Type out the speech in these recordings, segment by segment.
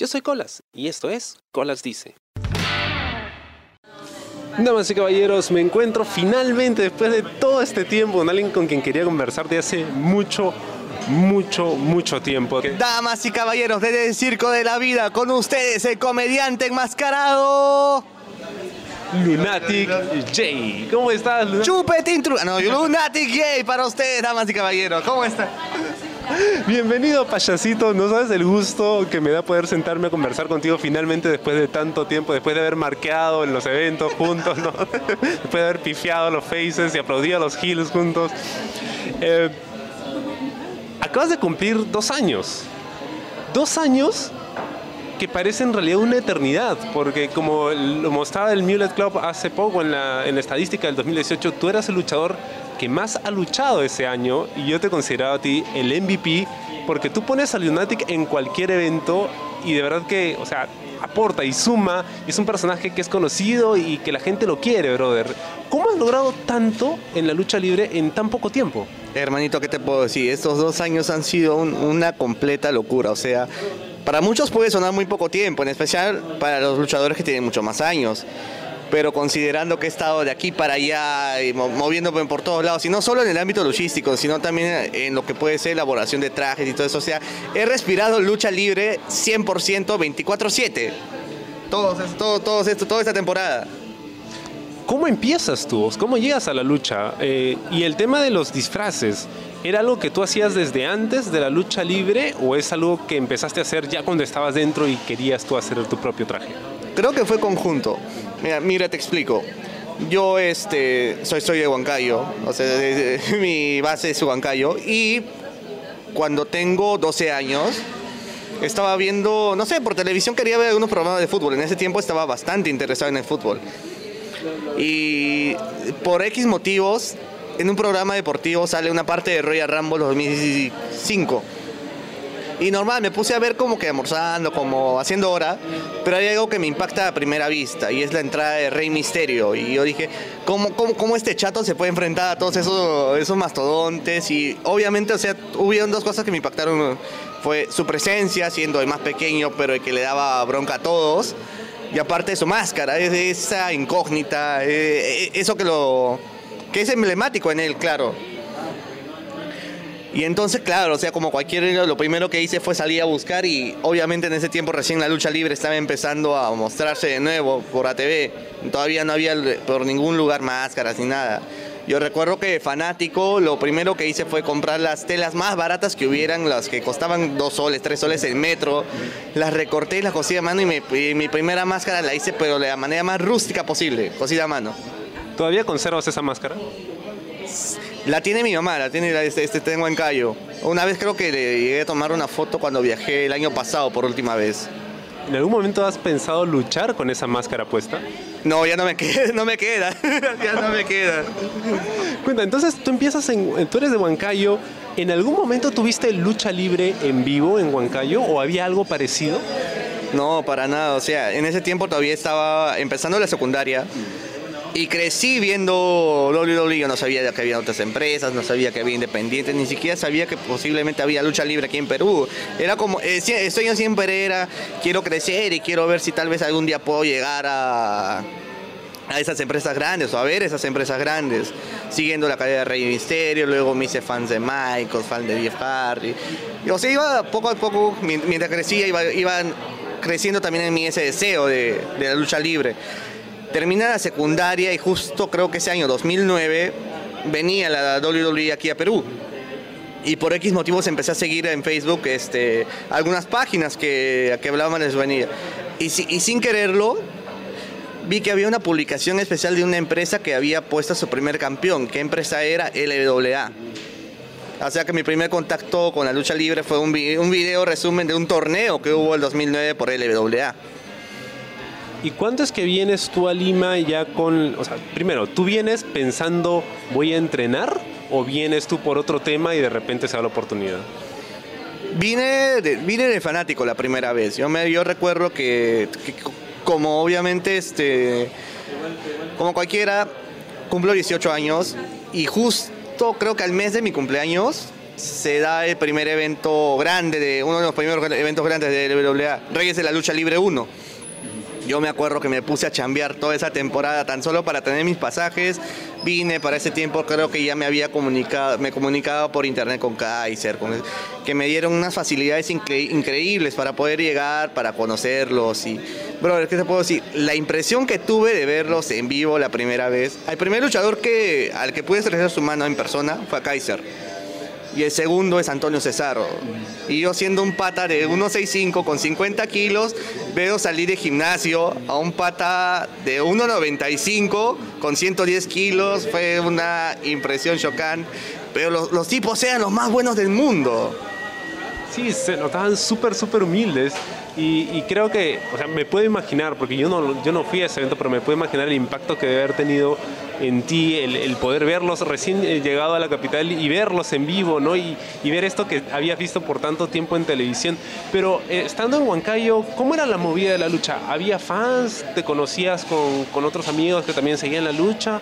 Yo soy Colas y esto es Colas Dice. Damas y caballeros, me encuentro finalmente después de todo este tiempo con alguien con quien quería conversar de hace mucho, mucho, mucho tiempo. Damas y caballeros desde el Circo de la Vida, con ustedes el comediante enmascarado. Lunatic J. ¿Cómo estás, Lunatic? Chupetín Tru- No, Lunatic J para ustedes, damas y caballeros. ¿Cómo están? Bienvenido, payasito. No sabes el gusto que me da poder sentarme a conversar contigo finalmente después de tanto tiempo, después de haber marqueado en los eventos juntos, ¿no? después de haber pifiado los faces y aplaudido a los heels juntos. Eh, acabas de cumplir dos años. Dos años que parece en realidad una eternidad, porque como lo mostraba el Mulet Club hace poco en la, en la estadística del 2018, tú eras el luchador que más ha luchado ese año y yo te consideraba a ti el MVP porque tú pones a Lunatic en cualquier evento y de verdad que, o sea, aporta y suma, es un personaje que es conocido y que la gente lo quiere, brother. ¿Cómo has logrado tanto en la lucha libre en tan poco tiempo? Hermanito, ¿qué te puedo decir? Estos dos años han sido un- una completa locura. O sea, para muchos puede sonar muy poco tiempo, en especial para los luchadores que tienen mucho más años. Pero considerando que he estado de aquí para allá y mo- moviéndome por todos lados, y no solo en el ámbito luchístico, sino también en lo que puede ser elaboración de trajes y todo eso. O sea, he respirado lucha libre 100% 24-7. Todos, es- todo, todos esto, toda esta temporada. ¿Cómo empiezas tú? ¿Cómo llegas a la lucha? Eh, y el tema de los disfraces, ¿era algo que tú hacías desde antes de la lucha libre o es algo que empezaste a hacer ya cuando estabas dentro y querías tú hacer tu propio traje? Creo que fue conjunto. Mira, mira, te explico. Yo este, soy, soy de Huancayo, o sea, de- mi base es Huancayo, y cuando tengo 12 años, estaba viendo, no sé, por televisión quería ver algunos programas de fútbol. En ese tiempo estaba bastante interesado en el fútbol. Y por X motivos, en un programa deportivo sale una parte de Royal Rumble 2005. Y normal, me puse a ver como que almorzando, como haciendo hora, pero hay algo que me impacta a primera vista y es la entrada de Rey Misterio. Y yo dije, ¿cómo, cómo, cómo este chato se puede enfrentar a todos esos, esos mastodontes? Y obviamente, o sea, hubieron dos cosas que me impactaron. Fue su presencia, siendo el más pequeño, pero el que le daba bronca a todos. Y aparte su máscara, es- esa incógnita, eh, eh, eso que lo que es emblemático en él, claro. Y entonces, claro, o sea, como cualquier, lo primero que hice fue salir a buscar y obviamente en ese tiempo recién la lucha libre estaba empezando a mostrarse de nuevo por ATV. Todavía no había por ningún lugar máscaras ni nada. Yo recuerdo que fanático, lo primero que hice fue comprar las telas más baratas que hubieran, las que costaban dos soles, tres soles el metro. Las recorté y las cosí a mano y, me- y mi primera máscara la hice, pero de la manera más rústica posible, cosida a mano. ¿Todavía conservas esa máscara? La tiene mi mamá, la tiene la- este, este tengo en Cayo. Una vez creo que le llegué a tomar una foto cuando viajé el año pasado por última vez. ¿En algún momento has pensado luchar con esa máscara puesta? No, ya no me queda, no me queda, ya no me queda. Cuenta, entonces tú empiezas en. Tú eres de Huancayo. ¿En algún momento tuviste lucha libre en vivo en Huancayo o había algo parecido? No, para nada, o sea, en ese tiempo todavía estaba empezando la secundaria y crecí viendo WWE, yo no sabía que había otras empresas, no sabía que había independientes, ni siquiera sabía que posiblemente había lucha libre aquí en Perú. Era como, eh, sie- el sueño siempre era, quiero crecer y quiero ver si tal vez algún día puedo llegar a, a esas empresas grandes o a ver esas empresas grandes, siguiendo la carrera de Rey Misterio, luego me hice fans de Michael, fan de Jeff Hardy. Y, o sea, iba poco a poco, mien- mientras crecía, iba, iban creciendo también en mí ese deseo de, de la lucha libre. Terminé la secundaria y justo creo que ese año 2009 venía la WWE aquí a Perú. Y por X motivos empecé a seguir en Facebook este, algunas páginas que, que hablaban de su venida. Y, si- y sin quererlo, vi que había una publicación especial de una empresa que había puesto a su primer campeón. ¿Qué empresa era? LWA. O sea que mi primer contacto con la lucha libre fue un, vi- un video resumen de un torneo que hubo el 2009 por LWA. ¿Y cuánto es que vienes tú a Lima ya con, o sea, primero, ¿tú vienes pensando voy a entrenar o vienes tú por otro tema y de repente se da la oportunidad? Vine de, vine de fanático la primera vez. Yo, me, yo recuerdo que, que co- como obviamente, este, como cualquiera, cumplo 18 años y justo creo que al mes de mi cumpleaños se da el primer evento grande, de uno de los primeros eventos grandes de WWA, Reyes de la Lucha Libre 1. Yo me acuerdo que me puse a chambear toda esa temporada tan solo para tener mis pasajes. Vine para ese tiempo, creo que ya me había comunicado, me comunicaba por internet con Kaiser, que me dieron unas facilidades increíbles para poder llegar, para conocerlos. Y, bro, ¿qué te puedo decir? La impresión que tuve de verlos en vivo la primera vez, el primer luchador que, al que pude estrechar su mano en persona fue Kaiser y el segundo es Antonio Cesaro. Y yo siendo un pata de 1,65 con 50 kilos, veo salir de gimnasio a un pata de 1,95 con 110 kilos, fue una impresión chocante, pero los, tipos eran los más buenos del mundo. Sí, se notaban súper, súper humildes. Y, creo que, o sea, me puedo imaginar, porque yo no, yo no fui a ese evento, pero me puedo imaginar el impacto que debe haber tenido en ti el, poder verlos recién eh, llegado a la capital y verlos en vivo, ¿no? Y, ver esto que habías visto por tanto tiempo en televisión. Pero eh, estando en Huancayo, ¿cómo era la movida de la lucha? ¿Había fans? ¿Te conocías con, con otros amigos que también seguían la lucha?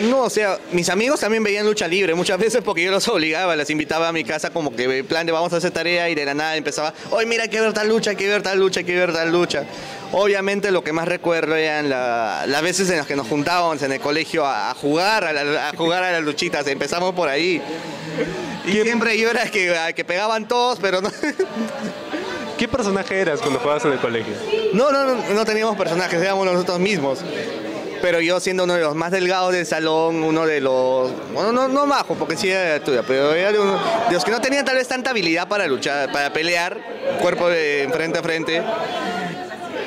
No, o sea, mis amigos también veían lucha libre muchas veces porque yo los obligaba, les invitaba a mi casa como que en plan de vamos a hacer tarea y de la nada empezaba, hoy mira, hay que ver tal lucha, hay que ver tal lucha, hay que ver tal lucha. Obviamente lo que más recuerdo eran las veces en las que nos juntábamos en el colegio a, jugar, a, jugar a las luchitas, empezamos por ahí. Y siempre yo era que, que pegaban todos, pero no... ¿Qué personaje eras cuando jugabas en el colegio? No, no, no, no teníamos personajes, éramos nosotros mismos pero yo siendo uno de los más delgados del salón, uno de los, bueno, no, no majo, porque sí era de estudia, pero era de, los que no tenían tal vez tanta habilidad para luchar, para pelear, cuerpo de frente a frente.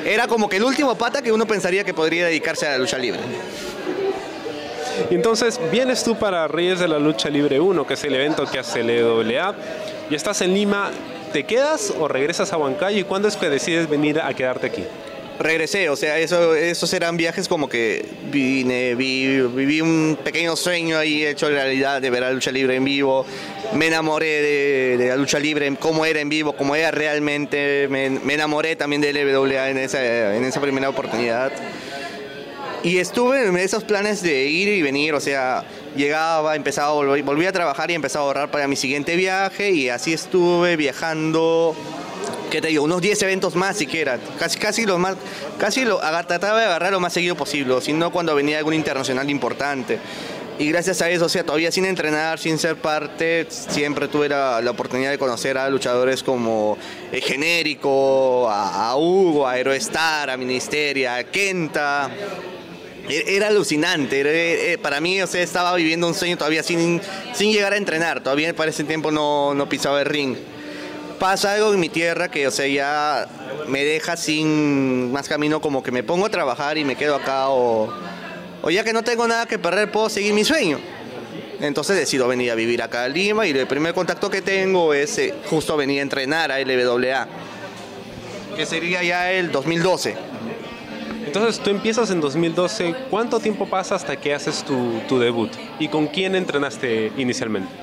Era como que el último pata que uno pensaría que podría dedicarse a la lucha libre. Entonces vienes tú para Reyes de la Lucha Libre 1, que es el evento que hace LWA, y estás en Lima. ¿Te quedas o regresas a Huancayo? ¿Y cuándo es que decides venir a quedarte aquí? Regresé, o sea, eso, esos eran viajes como que vine, viví un pequeño sueño ahí hecho realidad de ver la lucha libre en vivo, me enamoré de, la lucha libre, cómo era en vivo, cómo era realmente, me, enamoré también de LWA en esa, en esa primera oportunidad. Y estuve en esos planes de ir y venir, o sea, llegaba, empezaba, volví, volví a trabajar y empezaba a ahorrar para mi siguiente viaje y así estuve viajando ¿qué te digo? Unos 10 eventos más siquiera. Casi, casi lo más, casi lo, trataba de agarrar lo más seguido posible, sino cuando venía algún internacional importante. Y gracias a eso, o sea, todavía sin entrenar, sin ser parte, siempre tuve la, oportunidad de conocer a luchadores como eh, Genérico, a, Hugo, a Aerostar, a Ministeria, a Kenta. E, era alucinante, eh, para mí, o sea, estaba viviendo un sueño todavía sin, sin llegar a entrenar, todavía para ese tiempo no, no pisaba el ring pasa algo en mi tierra que, o sea, ya me deja sin más camino, como que me pongo a trabajar y me quedo acá, o, o ya que no tengo nada que perder, puedo seguir mi sueño. Entonces decido venir a vivir acá a Lima y el primer contacto que tengo es eh, justo venir a entrenar a LWA, que sería ya el 2012. Entonces tú empiezas en 2012, ¿cuánto tiempo pasa hasta que haces tu, tu debut? ¿Y con quién entrenaste inicialmente?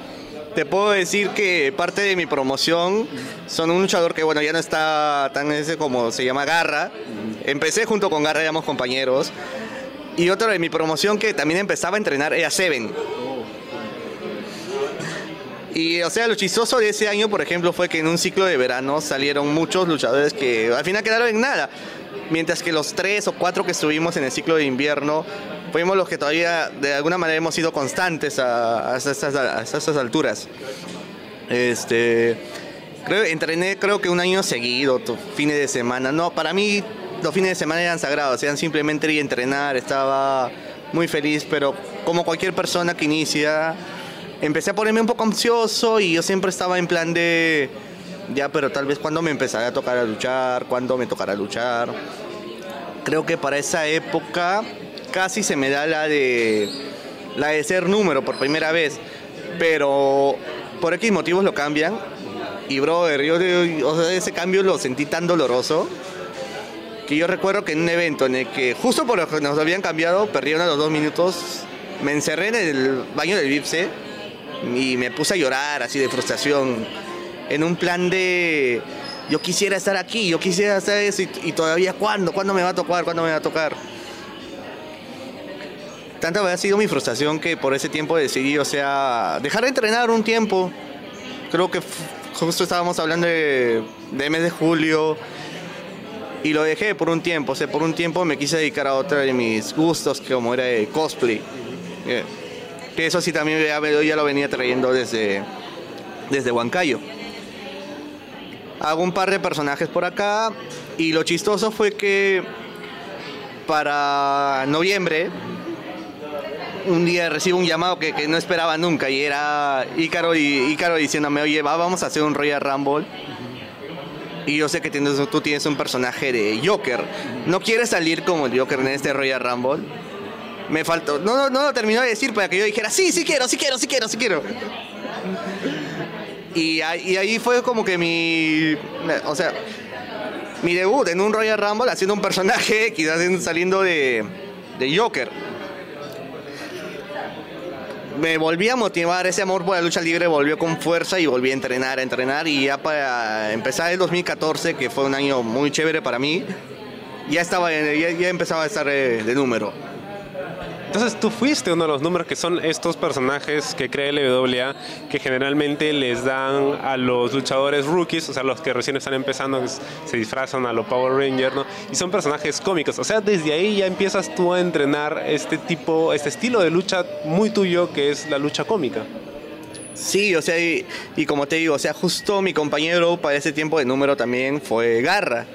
Te puedo decir que parte de mi promoción son un luchador que, bueno, ya no está tan ese como se llama Garra. Empecé junto con Garra, éramos compañeros. Y otro de mi promoción que también empezaba a entrenar era Seven. Y, o sea, lo chistoso de ese año, por ejemplo, fue que en un ciclo de verano salieron muchos luchadores que al final quedaron en nada. Mientras que los tres o cuatro que estuvimos en el ciclo de invierno fuimos los que todavía de alguna manera hemos sido constantes a, estas, alturas. Este, creo, entrené creo que un año seguido, fines de semana. No, para mí los fines de semana eran sagrados, eran simplemente ir a entrenar, estaba muy feliz, pero como cualquier persona que inicia, empecé a ponerme un poco ansioso y yo siempre estaba en plan de, ya, pero tal vez cuando me empezaré a tocar a luchar, cuando me tocará luchar. Creo que para esa época casi se me da la de la de ser número por primera vez, pero por X motivos lo cambian. Y brother, yo ese cambio lo sentí tan doloroso que yo recuerdo que en un evento en el que justo por lo que nos habían cambiado, perdieron a los dos minutos, me encerré en el baño del Vipse y me puse a llorar así de frustración, en un plan de yo quisiera estar aquí, yo quisiera hacer eso y, y todavía cuándo, cuándo me va a tocar, cuándo me va a tocar. Tanta ha sido mi frustración que por ese tiempo decidí, o sea, dejar de entrenar un tiempo creo que justo estábamos hablando de, de mes de julio y lo dejé por un tiempo. O sea, por un tiempo me quise dedicar a otra de mis gustos, que como era de cosplay. Eh, que eso sí también ya, ya lo venía trayendo desde, desde Huancayo. Hago un par de personajes por acá y lo chistoso fue que para noviembre un día recibo un llamado que, no esperaba nunca y era Ícaro y Ícaro diciéndome, oye, va, vamos a hacer un Royal Rumble. Y yo sé que tú tienes un personaje de Joker. ¿No quieres salir como el Joker en este Royal Rumble? Me faltó. No, no, lo terminó de decir para que yo dijera, sí, sí quiero, sí quiero, sí quiero, sí quiero. Y, ahí- fue como que mi. O sea, mi debut en un Royal Rumble haciendo un personaje, quizás saliendo de Joker. Me volví a motivar, ese amor por la lucha libre volvió con fuerza y volví a entrenar, a entrenar y ya para empezar el 2014, que fue un año muy chévere para mí, ya estaba, ya, ya empezaba a estar eh, de número. Entonces tú fuiste uno de los números que son estos personajes que crea LWA que generalmente les dan a los luchadores rookies, o sea, los que recién están empezando, se disfrazan a los Power Rangers, ¿no? Y son personajes cómicos. O sea, desde ahí ya empiezas tú a entrenar este tipo, este estilo de lucha muy tuyo que es la lucha cómica. Sí, o sea, y, y como te digo, o sea, justo mi compañero para ese tiempo de número también fue Garra.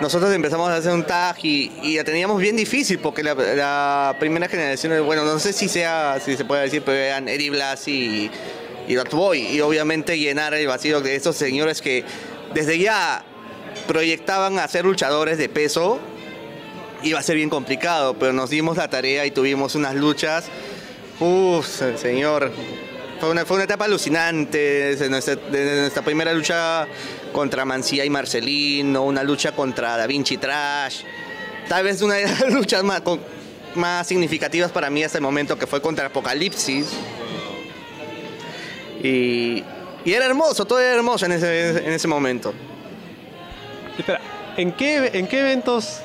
Nosotros empezamos a hacer un tag y, y la teníamos bien difícil porque la, primera generación, bueno, no sé si sea, si se puede decir, pero eran Eddie Blas y, y Dot Boy. Y obviamente llenar el vacío de estos señores que desde ya proyectaban a ser luchadores de peso iba a ser bien complicado, pero nos dimos la tarea y tuvimos unas luchas. Uf, señor. Fue una, fue una etapa alucinante nuestra, desde nuestra primera lucha contra Mancía y Marcelino, una lucha contra Da Vinci Trash. Tal vez una de las luchas más, más significativas para mí hasta el momento que fue contra Apocalipsis. Y, era hermoso, todo era hermoso en ese, en ese momento. Espera, ¿en qué, ¿en qué eventos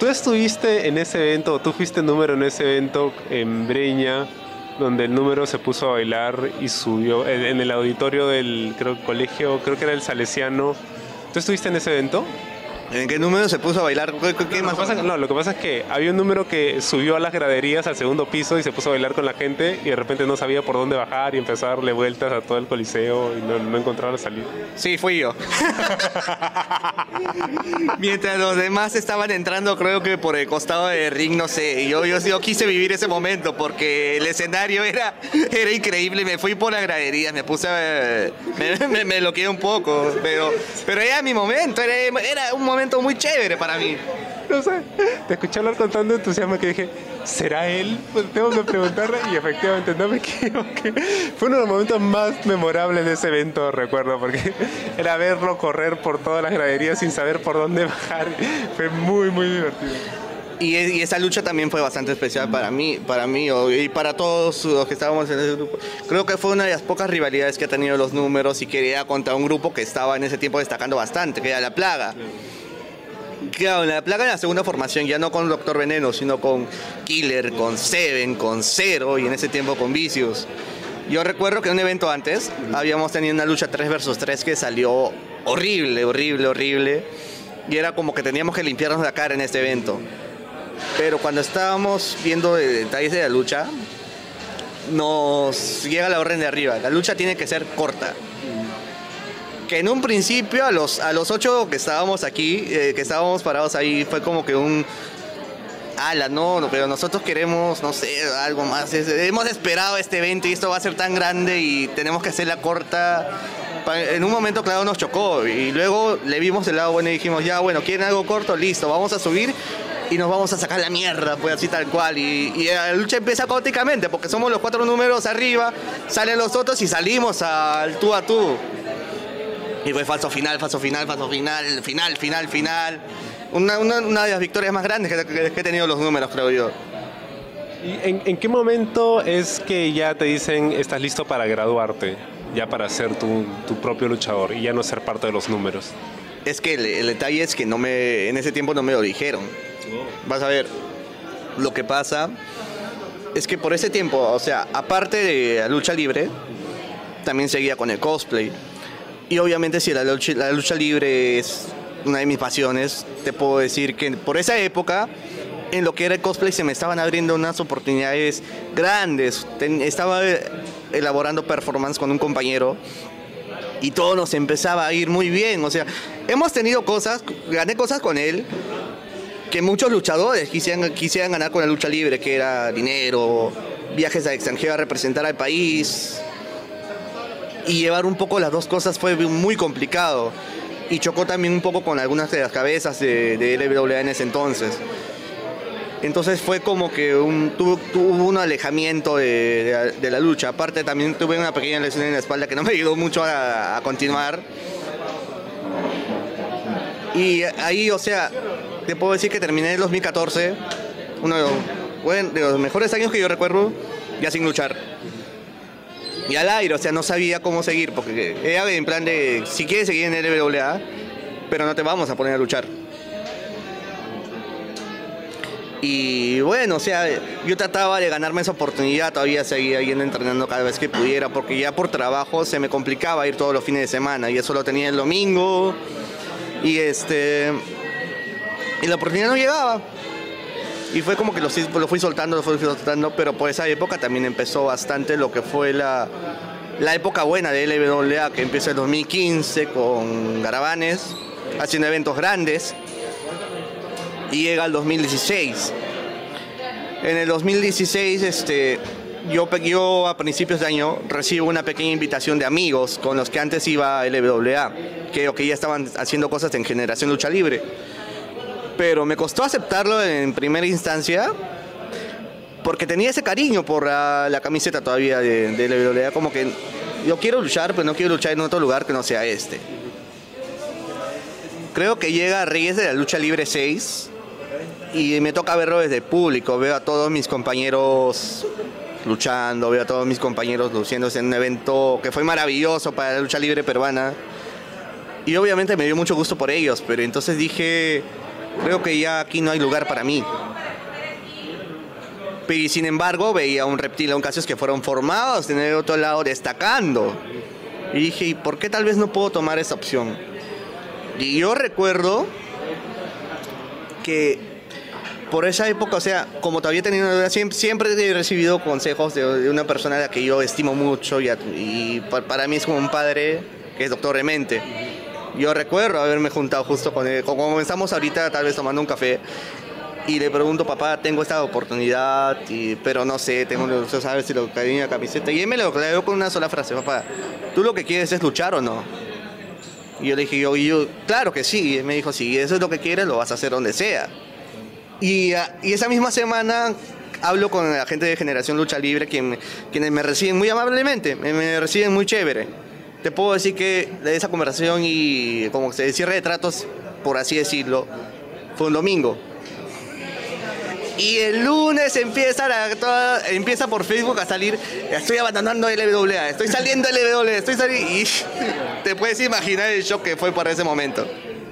tú estuviste en ese evento, tú fuiste número en ese evento en Breña, donde el número se puso a bailar y subió en, en el auditorio del creo, colegio, creo que era el Salesiano? ¿Tú estuviste en ese evento? ¿En qué número se puso a bailar? ¿Qué, qué- qué Lo más? que pasa- no, lo que pasa es que había un número que subió a las graderías al segundo piso y se puso a bailar con la gente y de repente no sabía por dónde bajar y empezó a darle vueltas a todo el coliseo y no, no encontraba la salida. Sí, fui yo. Mientras los demás estaban entrando, creo que por el costado de ring, no sé. Yo, yo, yo quise vivir ese momento porque el escenario era, era increíble. Me fui por las graderías, me puse. a- Me, me, me bloqueé un poco. Pero, pero era mi momento, era, era un momento muy chévere para mí. No sé, te escuché hablar con tanto entusiasmo que dije, ¿será él? Pues tengo que preguntarle y efectivamente no me equivoqué. Fue uno de los momentos más memorables de ese evento, recuerdo, porque era verlo correr por todas las graderías sin saber por dónde bajar. Fue muy, muy divertido. Y, y esa lucha también fue bastante especial para mí, para mí y para todos los que estábamos en ese grupo. Creo que fue una de las pocas rivalidades que ha tenido los números y que era contra un grupo que estaba en ese tiempo destacando bastante, que era La Plaga. Claro, La Plaga en la segunda formación, ya no con Doctor Veneno, sino con Killer, con Seven, con Zero y en ese tiempo con Vicious. Yo recuerdo que en un evento antes habíamos tenido una lucha 3 versus 3 que salió horrible, horrible, horrible. Y era como que teníamos que limpiarnos la cara en este evento. Pero cuando estábamos viendo de- detalles de la lucha, nos llega la orden de arriba. La lucha tiene que ser corta. Que en un principio, a los, a los ocho que estábamos aquí, eh, que estábamos parados ahí, fue como que un. Ala, no, pero nosotros queremos, no sé, algo más. Es- hemos esperado este evento y esto va a ser tan grande y tenemos que hacerla corta. En un momento, claro, nos chocó y luego le vimos el lado bueno y dijimos, ya, bueno, ¿quieren algo corto? Listo, vamos a subir y nos vamos a sacar la mierda, pues así tal cual. Y, y la lucha empieza caóticamente porque somos los cuatro números arriba, salen los otros y salimos al tú a tú. Y fue falso final, falso final, falso final, final, final, final. Una, una, una de las victorias más grandes que, que- que he tenido los números, creo yo. ¿Y en, en qué momento es que ya te dicen estás listo para graduarte? Ya para ser tu, tu propio luchador y ya no ser parte de los números. Es que el, el detalle es que no me, en ese tiempo no me lo dijeron. Vas a ver, lo que pasa es que por ese tiempo, o sea, aparte de la lucha libre, también seguía con el cosplay. Y obviamente si la lucha, la lucha libre es una de mis pasiones, te puedo decir que por esa época, en lo que era el cosplay, se me estaban abriendo unas oportunidades grandes. estaba elaborando performance con un compañero y todo nos empezaba a ir muy bien. O sea, hemos tenido cosas, gané cosas con él que muchos luchadores quisieran, quisieran ganar con la lucha libre, que era dinero, viajes al extranjero a representar al país. Y llevar un poco las dos cosas fue muy complicado. Y chocó también un poco con algunas de las cabezas de, de LWA en ese entonces. Entonces fue como que un, tuvo, un alejamiento de, la lucha. Aparte también tuve una pequeña lesión en la espalda que no me ayudó mucho a, continuar. Y ahí, o sea, te puedo decir que terminé en 2014, uno de los mejores años que yo recuerdo, ya sin luchar. Y al aire, o sea, no sabía cómo seguir, porque era en plan de, si quieres seguir en LWA, pero no te vamos a poner a luchar. Y bueno, o sea, yo trataba de ganarme esa oportunidad, todavía seguía yendo entrenando cada vez que pudiera, porque ya por trabajo se me complicaba ir todos los fines de semana, y eso lo tenía el domingo, y este. Y la oportunidad no llegaba. Y fue como que lo, lo fui soltando, lo fui soltando, pero por esa época también empezó bastante lo que fue la, la época buena de LWA, que empieza en 2015 con Garavanes, haciendo eventos grandes y llega al 2016. En el 2016, este, yo, yo a principios de año recibo una pequeña invitación de amigos con los que antes iba a LWA, que, que ya estaban haciendo cosas en Generación Lucha Libre. Pero me costó aceptarlo en primera instancia porque tenía ese cariño por la, camiseta todavía de, de LWA, como que yo quiero luchar, pero no quiero luchar en otro lugar que no sea este. Creo que llega a Reyes de la Lucha Libre 6 y me toca verlo desde público. Veo a todos mis compañeros luchando, veo a todos mis compañeros luciéndose en un evento que fue maravilloso para la lucha libre peruana. Y obviamente me dio mucho gusto por ellos, pero entonces dije, creo que ya aquí no hay lugar para mí. Y sin embargo veía un reptil, a un casos que fueron formados en el otro lado destacando. Y dije, ¿y por qué tal vez no puedo tomar esa opción? Y yo recuerdo que por esa época, o sea, como todavía tenido siempre, siempre he recibido consejos de, una persona a la que yo estimo mucho y, para mí es como un padre, que es doctor Remente. Yo recuerdo haberme juntado justo con él, como estamos ahorita tal vez tomando un café, y le pregunto, papá, tengo esta oportunidad, pero no sé, tengo, no sabes si lo que la camiseta. Y él me lo aclaró con una sola frase, papá, ¿tú lo que quieres es luchar o no? Y yo le dije, yo, yo, claro que sí. Y él me dijo, si eso es lo que quieres, lo vas a hacer donde sea. Y, ah, y esa misma semana hablo con la gente de Generación Lucha Libre, quien, quienes me reciben muy amablemente, me, reciben muy chévere. Te puedo decir que esa conversación y como se cierre de tratos, por así decirlo, fue un domingo. Y el lunes empieza, empieza por Facebook a salir, estoy abandonando LWA, estoy saliendo LWA, estoy saliendo... Y te puedes imaginar el shock que fue para ese momento.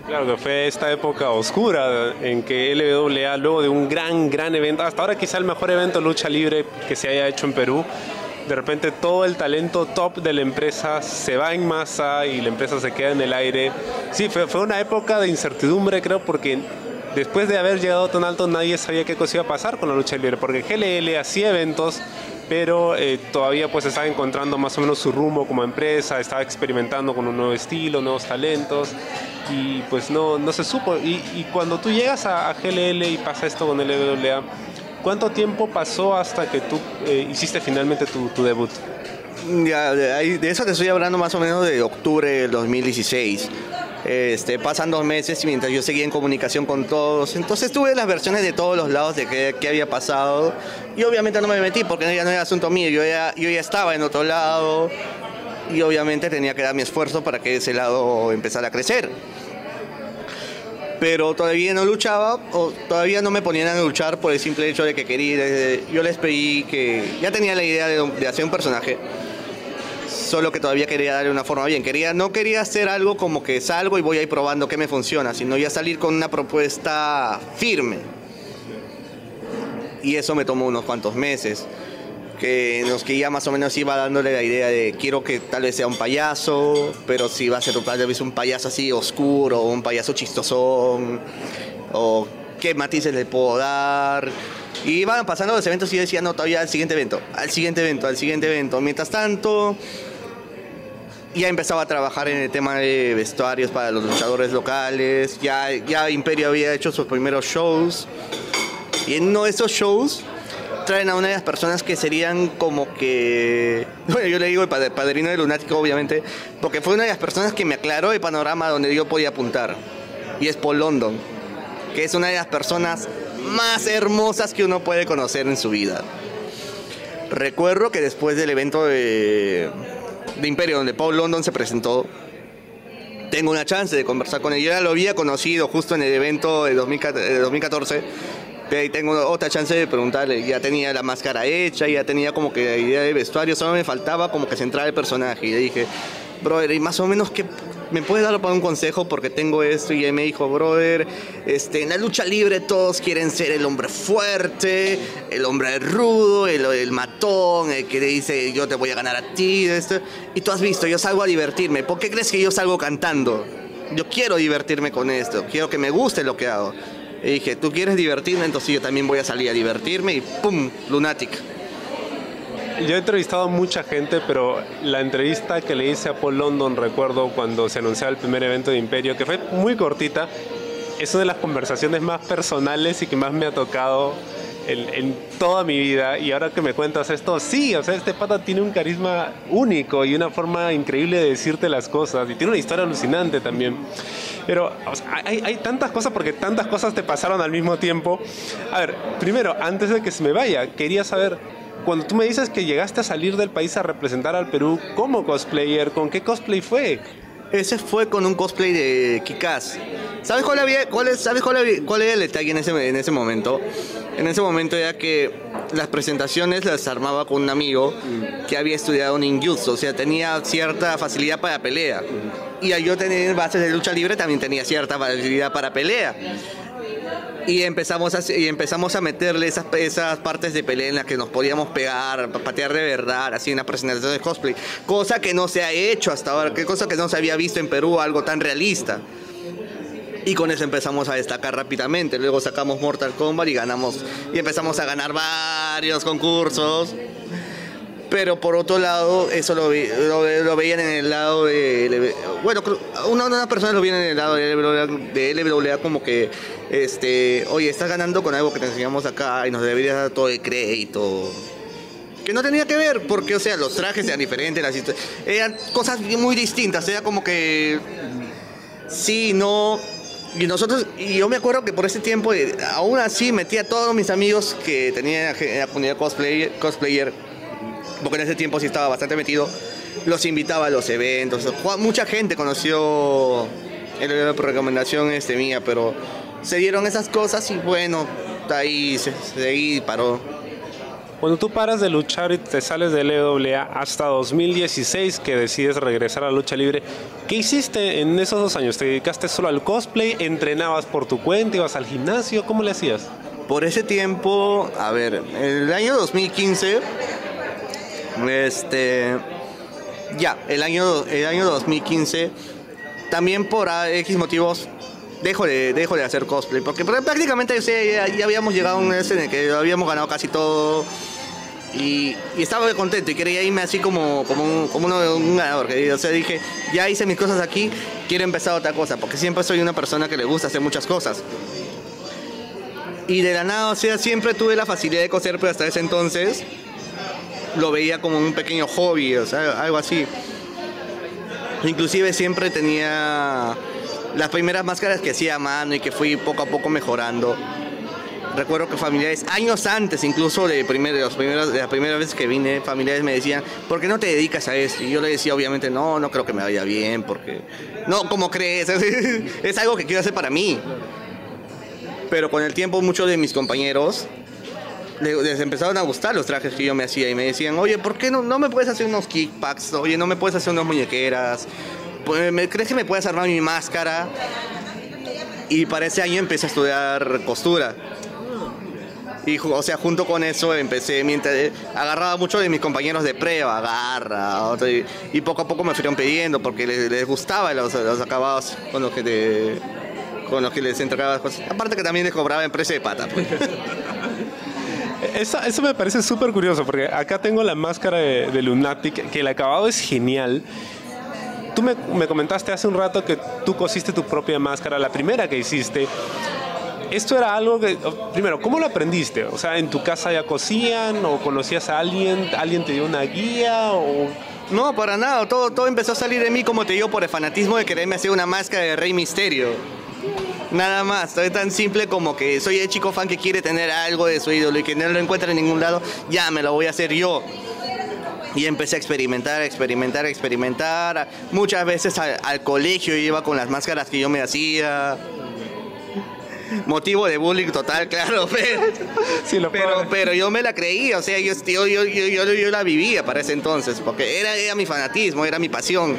Claro, que fue esta época oscura en que LWA, luego de un gran, gran evento, hasta ahora quizá el mejor evento lucha libre que se haya hecho en Perú, de repente todo el talento top de la empresa se va en masa y la empresa se queda en el aire. Sí, fue, fue una época de incertidumbre, creo, porque después de haber llegado tan alto nadie sabía qué cosa iba a pasar con la lucha libre, porque GLL hacía eventos pero eh, todavía pues estaba encontrando más o menos su rumbo como empresa, estaba experimentando con un nuevo estilo, nuevos talentos y pues no, no se supo. Y, cuando tú llegas a, GLL y pasa esto con el LWA, ¿cuánto tiempo pasó hasta que tú eh, hiciste finalmente tu, tu debut? Ya, de, eso te estoy hablando más o menos de octubre del 2016. Este, pasan dos meses y mientras yo seguía en comunicación con todos, entonces tuve las versiones de todos los lados de qué, había pasado y obviamente no me metí porque ya no era asunto mío, yo ya, yo ya estaba en otro lado y obviamente tenía que dar mi esfuerzo para que ese lado empezara a crecer. Pero todavía no luchaba o todavía no me ponían a luchar por el simple hecho de que quería, yo les pedí que ya tenía la idea de hacer un personaje solo que todavía quería darle una forma bien. Quería, no quería hacer algo como que salgo y voy a ir probando qué me funciona, sino ya salir con una propuesta firme. Y eso me tomó unos cuantos meses. Que nos que ya más o menos iba dándole la idea de quiero que tal vez sea un payaso, pero si va a ser tal vez un payaso así oscuro, un payaso chistosón, o qué matices le puedo dar. Y iban pasando los eventos y yo decía, no, todavía al siguiente evento, al siguiente evento, al siguiente evento. Mientras tanto, ya empezaba a trabajar en el tema de vestuarios para los luchadores locales, ya, ya Imperio había hecho sus primeros shows. Y en uno de esos shows traen a una de las personas que serían como que. Bueno, yo le digo el padrino de Lunático, obviamente, porque fue una de las personas que me aclaró el panorama donde yo podía apuntar. Y es Paul London, que es una de las personas más hermosas que uno puede conocer en su vida. Recuerdo que después del evento de, de Imperio, donde Paul London se presentó, tengo una chance de conversar con él. Yo ya lo había conocido justo en el evento de 2014 ahí tengo otra chance de preguntarle, ya tenía la máscara hecha, ya tenía como que la idea de vestuario, solo me faltaba como que centrar el personaje. Y le dije, brother, y más o menos que me puedes dar para un consejo porque tengo esto y él me dijo, brother, este, en la lucha libre todos quieren ser el hombre fuerte, el hombre rudo, el, matón, el que dice yo te voy a ganar a ti, esto. y tú has visto, yo salgo a divertirme, ¿por qué crees que yo salgo cantando? Yo quiero divertirme con esto, quiero que me guste lo que hago. Y dije, ¿tú quieres divertirme? Entonces yo también voy a salir a divertirme y ¡pum! Lunatic. Yo he entrevistado a mucha gente, pero la entrevista que le hice a Paul London, recuerdo cuando se anunciaba el primer evento de Imperio, que fue muy cortita, es una de las conversaciones más personales y que más me ha tocado en, toda mi vida. Y ahora que me cuentas esto, sí, o sea, este pata tiene un carisma único y una forma increíble de decirte las cosas. Y tiene una historia alucinante también. Pero hay, hay, tantas cosas porque tantas cosas te pasaron al mismo tiempo. A ver, primero, antes de que se me vaya, quería saber, cuando tú me dices que llegaste a salir del país a representar al Perú como cosplayer, ¿con qué cosplay fue? Ese fue con un cosplay de Kikaz. ¿Sabes cuál, había, cuál, es, ¿sabes cuál, cuál era el detalle en ese, en ese momento? En ese momento era que las presentaciones las armaba con un amigo que había estudiado ninjutsu, o sea, tenía cierta facilidad para pelea. Y al yo tener bases de lucha libre también tenía cierta facilidad para pelea y empezamos a, y empezamos a meterle esas, esas partes de pelea en las que nos podíamos pegar, patear de verdad, así en la presentación de cosplay. Cosa que no se ha hecho hasta ahora, que cosa que no se había visto en Perú, algo tan realista. Y con eso empezamos a destacar rápidamente. Luego sacamos Mortal Kombat y ganamos. Y empezamos a ganar varios concursos. Pero por otro lado, eso lo, lo, veían en el lado de. Bueno, una, una persona lo veían en el lado de LWA, como que, este, oye, estás ganando con algo que te enseñamos acá y nos deberías dar todo el crédito. Que no tenía que ver, porque, o sea, los trajes eran diferentes, eran cosas muy distintas. Era como que. Sí, no. Y nosotros, y yo me acuerdo que por ese tiempo, eh, aún así metía a todos mis amigos que tenía en la comunidad cosplayer, cosplayer porque en ese tiempo sí estaba bastante metido, los invitaba a los eventos. Mucha gente conoció la recomendación este mía, pero se dieron esas cosas y bueno, ahí se, seguí paró. Cuando tú paras de luchar y te sales de LWA hasta 2016 que decides regresar a la lucha libre, ¿qué hiciste en esos dos años? ¿Te dedicaste solo al cosplay? ¿Entrenabas por tu cuenta? ¿Ibas al gimnasio? ¿Cómo le hacías? Por ese tiempo, a ver, el año 2015 este, ya, el año, el año 2015, también por X motivos, dejo de, dejo de hacer cosplay, porque prácticamente ya, habíamos llegado a un mes en el que habíamos ganado casi todo. Y, estaba contento y quería irme así como, como, un, como un ganador. O sea, dije, ya hice mis cosas aquí, quiero empezar otra cosa, porque siempre soy una persona que le gusta hacer muchas cosas. Y de la nada, o sea, siempre tuve la facilidad de coser, pero hasta ese entonces lo veía como un pequeño hobby, o sea, algo así. Inclusive siempre tenía las primeras máscaras que hacía a mano y que fui poco a poco mejorando. Recuerdo que familiares, años antes incluso de, primer, de, los primeros, de la primera vez que vine, familiares me decían, ¿por qué no te dedicas a esto? Y yo le decía, obviamente, no, no creo que me vaya bien, porque... No, ¿cómo crees? es algo que quiero hacer para mí. Pero con el tiempo muchos de mis compañeros les empezaron a gustar los trajes que yo me hacía y me decían, oye, ¿por qué no, no me puedes hacer unos kickbacks? Oye, no me puedes hacer unas muñequeras. Pues, ¿Crees que me puedes armar mi máscara? Y para ese año empecé a estudiar costura. Y, o sea, junto con eso empecé, mientras eh, agarraba mucho de mis compañeros de prueba, agarra, y, poco a poco me fueron pidiendo porque les, gustaba los, acabados con los que te, con los que les entregaba cosas. Aparte que también les cobraba en precio de pata. Pues. Eso, eso, me parece súper curioso porque acá tengo la máscara de, Lunatic, que el acabado es genial. Tú me, me, comentaste hace un rato que tú cosiste tu propia máscara, la primera que hiciste. Esto era algo que, primero, ¿cómo lo aprendiste? O sea, ¿en tu casa ya cosían o conocías a alguien? ¿Alguien te dio una guía o no, para nada. Todo, todo empezó a salir de mí, como te digo, por el fanatismo de quererme hacer una máscara de Rey Misterio. Nada más, es tan simple como que soy el chico fan que quiere tener algo de su ídolo y que no lo encuentra en ningún lado, ya me lo voy a hacer yo. Y empecé a experimentar, experimentar, experimentar. Muchas veces al, colegio iba con las máscaras que yo me hacía motivo de bullying total, claro, pero, pero, pero, yo me la creía, o sea, yo, yo, yo, yo, la vivía para ese entonces, porque era, era mi fanatismo, era mi pasión.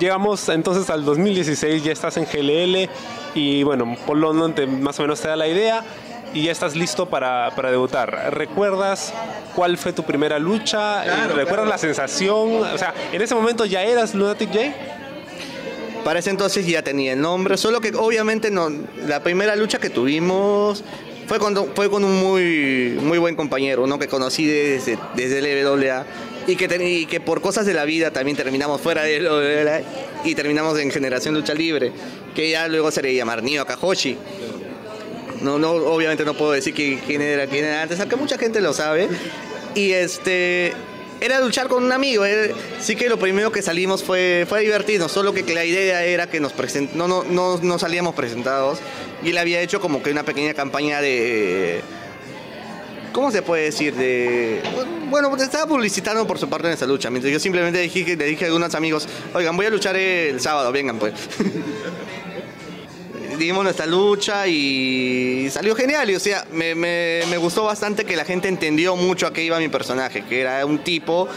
Llegamos entonces al 2016, ya estás en GLL y bueno, por London te, más o menos te da la idea y ya estás listo para, para debutar. ¿Recuerdas cuál fue tu primera lucha? ¿Recuerdas la sensación? O sea, ¿en ese momento ya eras Lunatic J? Para ese entonces ya tenía el nombre, solo que obviamente no, la primera lucha que tuvimos fue con, fue con un muy, muy buen compañero, uno que conocí desde, desde el LWA y que, que por cosas de la vida también terminamos fuera de LWA y terminamos en Generación Lucha Libre, que ya luego se le llamar Nio Kahoshi. No, no, obviamente no puedo decir quién era, quién era antes, aunque mucha gente lo sabe. Y este, era luchar con un amigo. sí que lo primero que salimos fue, fue divertirnos, solo que la idea era que nos present, no, no, no, no salíamos presentados. Y él había hecho como que una pequeña campaña de... ¿Cómo se puede decir? De, bueno, estaba publicitando por su parte en esa lucha. Mientras yo simplemente dije, le dije a algunos amigos, oigan, voy a luchar el sábado, vengan pues. dimos nuestra lucha y salió genial. Y, o sea, me, me, gustó bastante que la gente entendió mucho a qué iba mi personaje, que era un tipo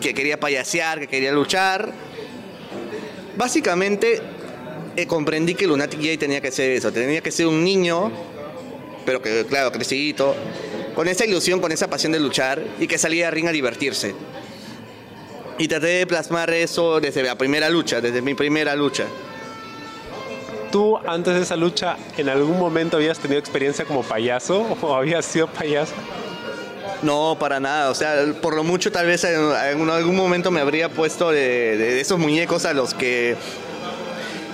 que quería payasear, que quería luchar. Básicamente eh, comprendí que Lunatic J tenía que ser eso, tenía que ser un niño, pero que, claro, crecidito, con esa ilusión, con esa pasión de luchar y que salía a ring a divertirse. Y traté de plasmar eso desde la primera lucha, desde mi primera lucha. ¿Tú antes de esa lucha en algún momento habías tenido experiencia como payaso o habías sido payaso? No, para nada. O sea, por lo mucho tal vez en, algún momento me habría puesto de, esos muñecos a los que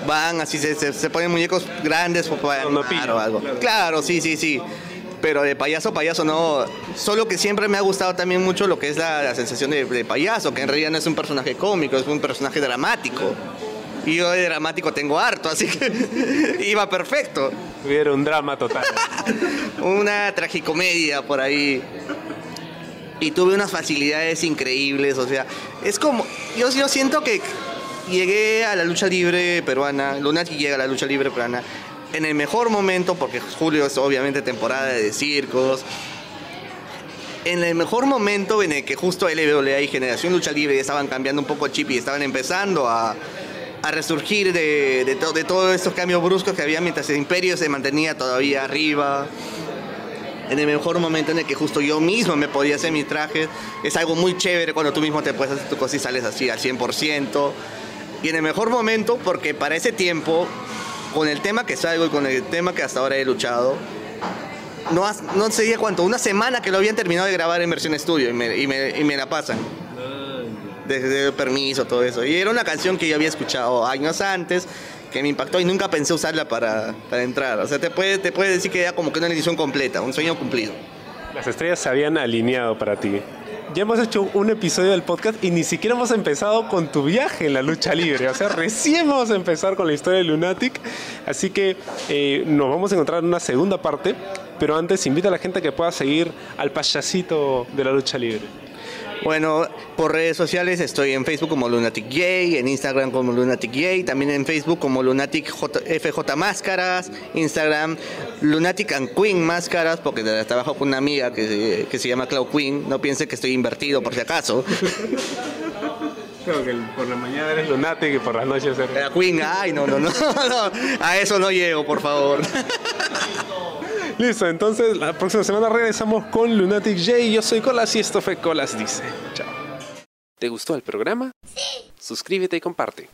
van así, se, ponen muñecos grandes para no, o algo. Claro. sí, sí, sí. Pero de payaso, payaso no. Solo que siempre me ha gustado también mucho lo que es la, sensación de, de, payaso, que en realidad no es un personaje cómico, es un personaje dramático. Y yo de dramático tengo harto, así que iba perfecto. Hubiera un drama total. Una tragicomedia por ahí. Y tuve unas facilidades increíbles, o sea, es como, yo, yo siento que llegué a la lucha libre peruana, Lunatic llega a la lucha libre peruana en el mejor momento, porque julio es obviamente temporada de circos, en el mejor momento en el que justo LWA y Generación Lucha Libre estaban cambiando un poco el chip y estaban empezando a, a resurgir de, de, de todos estos cambios bruscos que había mientras el imperio se mantenía todavía arriba. En el mejor momento en el que justo yo mismo me podía hacer mis trajes. Es algo muy chévere cuando tú mismo te puedes hacer tu cosa y sales así al 100%. Y en el mejor momento, porque para ese tiempo, con el tema que salgo y con el tema que hasta ahora he luchado, no, no sé cuánto, una semana que lo habían terminado de grabar en versión estudio y me, y me la pasan de, permiso, todo eso. Y era una canción que yo había escuchado años antes, que me impactó y nunca pensé usarla para, para entrar. O sea, te puede, te puede decir que era como que una edición completa, un sueño cumplido. Las estrellas se habían alineado para ti. Ya hemos hecho un episodio del podcast y ni siquiera hemos empezado con tu viaje en la lucha libre. O sea, recién vamos a empezar con la historia de Lunatic. Así que eh, nos vamos a encontrar en una segunda parte. Pero antes, invita a la gente que pueda seguir al payasito de la lucha libre. Bueno, por redes sociales estoy en Facebook como Lunatic J, en Instagram como Lunatic J, también en Facebook como Lunatic FJ Máscaras, Instagram Lunatic and Queen Máscaras, porque trabajo con una amiga que, que se llama Cloud Queen, no piense que estoy invertido por si acaso. Creo que por la mañana eres lunatic y por las noches eres... Queen, ay, no, no, no, no, a eso no llego, por favor. Listo, entonces la próxima semana regresamos con Lunatic J. Yo soy Colas y esto fue Colas Dice. Chao. ¿Te gustó el programa? Sí. Suscríbete y comparte.